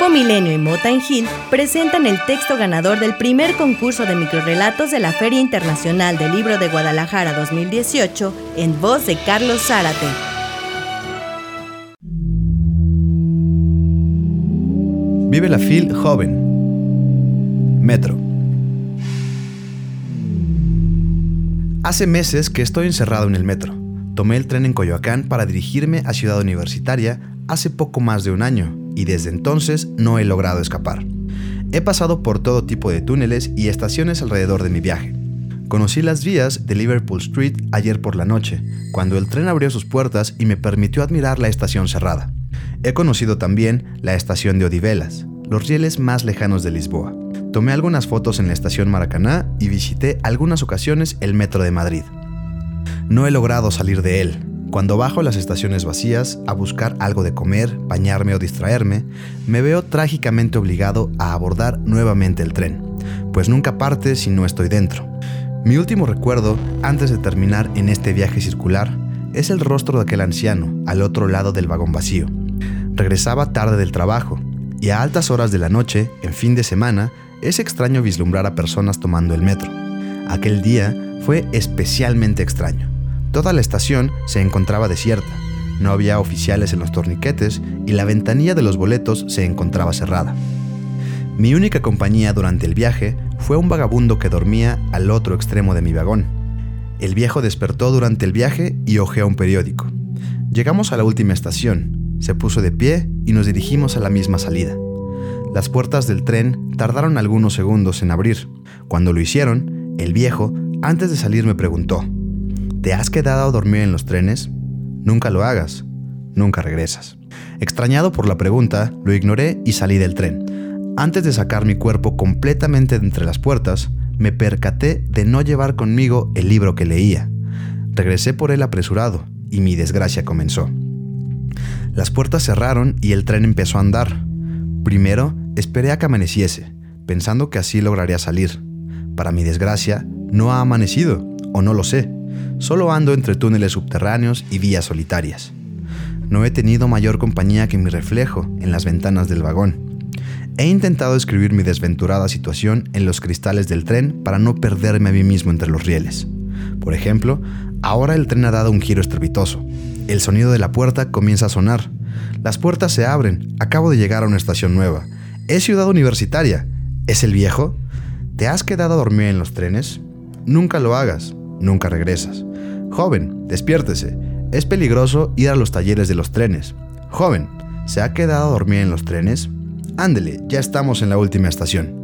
Grupo Milenio y Mountain Hill presentan el texto ganador del primer concurso de microrelatos de la Feria Internacional del Libro de Guadalajara 2018 en voz de Carlos Zárate. Vive la FIL joven. Metro. Hace meses que estoy encerrado en el metro. Tomé el tren en Coyoacán para dirigirme a Ciudad Universitaria hace poco más de un año y desde entonces no he logrado escapar. He pasado por todo tipo de túneles y estaciones alrededor de mi viaje. Conocí las vías de Liverpool Street ayer por la noche, cuando el tren abrió sus puertas y me permitió admirar la estación cerrada. He conocido también la estación de Odivelas, los rieles más lejanos de Lisboa. Tomé algunas fotos en la estación Maracaná y visité algunas ocasiones el metro de Madrid. No he logrado salir de él, cuando bajo las estaciones vacías a buscar algo de comer, bañarme o distraerme, me veo trágicamente obligado a abordar nuevamente el tren, pues nunca parte si no estoy dentro. Mi último recuerdo, antes de terminar en este viaje circular, es el rostro de aquel anciano al otro lado del vagón vacío. Regresaba tarde del trabajo, y a altas horas de la noche, en fin de semana, es extraño vislumbrar a personas tomando el metro. Aquel día fue especialmente extraño. Toda la estación se encontraba desierta, no había oficiales en los torniquetes y la ventanilla de los boletos se encontraba cerrada. Mi única compañía durante el viaje fue un vagabundo que dormía al otro extremo de mi vagón. El viejo despertó durante el viaje y hojeó un periódico. Llegamos a la última estación, se puso de pie y nos dirigimos a la misma salida. Las puertas del tren tardaron algunos segundos en abrir. Cuando lo hicieron, el viejo, antes de salir, me preguntó, ¿Te has quedado a dormir en los trenes? Nunca lo hagas, nunca regresas. Extrañado por la pregunta, lo ignoré y salí del tren. Antes de sacar mi cuerpo completamente de entre las puertas, me percaté de no llevar conmigo el libro que leía. Regresé por él apresurado y mi desgracia comenzó. Las puertas cerraron y el tren empezó a andar. Primero, esperé a que amaneciese, pensando que así lograría salir. Para mi desgracia, no ha amanecido, o no lo sé. Solo ando entre túneles subterráneos y vías solitarias. No he tenido mayor compañía que mi reflejo en las ventanas del vagón. He intentado escribir mi desventurada situación en los cristales del tren para no perderme a mí mismo entre los rieles. Por ejemplo, ahora el tren ha dado un giro estrepitoso. El sonido de la puerta comienza a sonar. Las puertas se abren. Acabo de llegar a una estación nueva. Es ciudad universitaria. ¿Es el viejo? ¿Te has quedado a dormir en los trenes? Nunca lo hagas. Nunca regresas. Joven, despiértese. Es peligroso ir a los talleres de los trenes. Joven, ¿se ha quedado a dormir en los trenes? Ándele, ya estamos en la última estación.